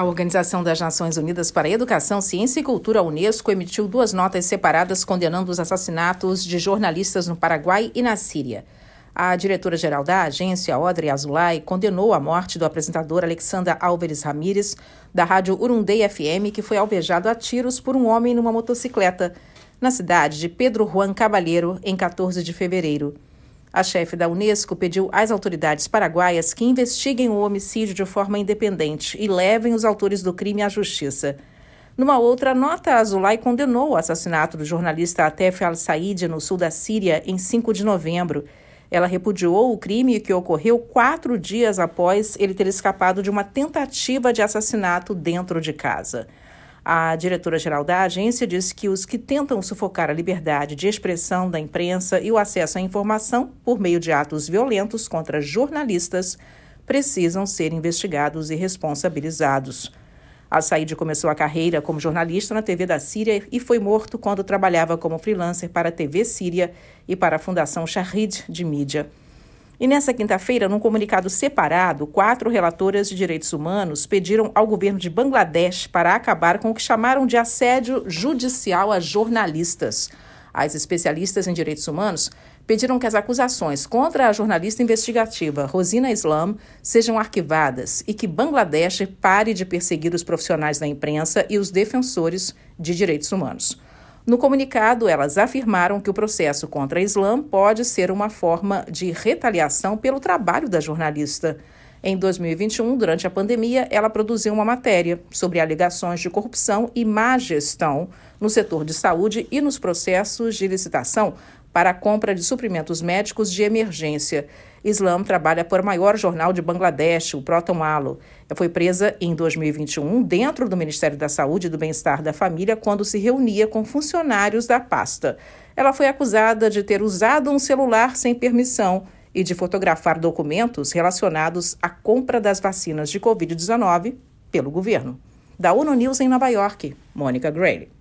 A Organização das Nações Unidas para a Educação, Ciência e Cultura, Unesco, emitiu duas notas separadas condenando os assassinatos de jornalistas no Paraguai e na Síria. A diretora-geral da agência, Audrey Azulay, condenou a morte do apresentador Alexandra Álvares Ramírez, da rádio Urundei FM, que foi alvejado a tiros por um homem numa motocicleta, na cidade de Pedro Juan Cabalheiro, em 14 de fevereiro. A chefe da Unesco pediu às autoridades paraguaias que investiguem o homicídio de forma independente e levem os autores do crime à justiça. Numa outra nota, Azulay condenou o assassinato do jornalista Atef al-Said no sul da Síria em 5 de novembro. Ela repudiou o crime que ocorreu quatro dias após ele ter escapado de uma tentativa de assassinato dentro de casa. A diretora-geral da agência disse que os que tentam sufocar a liberdade de expressão da imprensa e o acesso à informação por meio de atos violentos contra jornalistas precisam ser investigados e responsabilizados. Al-Said começou a carreira como jornalista na TV da Síria e foi morto quando trabalhava como freelancer para a TV Síria e para a Fundação Shahid de Mídia. E nessa quinta-feira, num comunicado separado, quatro relatoras de direitos humanos pediram ao governo de Bangladesh para acabar com o que chamaram de assédio judicial a jornalistas. As especialistas em direitos humanos pediram que as acusações contra a jornalista investigativa Rosina Islam sejam arquivadas e que Bangladesh pare de perseguir os profissionais da imprensa e os defensores de direitos humanos. No comunicado, elas afirmaram que o processo contra a Islã pode ser uma forma de retaliação pelo trabalho da jornalista. Em 2021, durante a pandemia, ela produziu uma matéria sobre alegações de corrupção e má gestão no setor de saúde e nos processos de licitação para a compra de suprimentos médicos de emergência. Islam trabalha para o maior jornal de Bangladesh, o Proton Alo. Ela foi presa em 2021 dentro do Ministério da Saúde e do Bem-Estar da Família quando se reunia com funcionários da pasta. Ela foi acusada de ter usado um celular sem permissão e de fotografar documentos relacionados à compra das vacinas de Covid-19 pelo governo. Da ONU News em Nova York, Mônica Gray.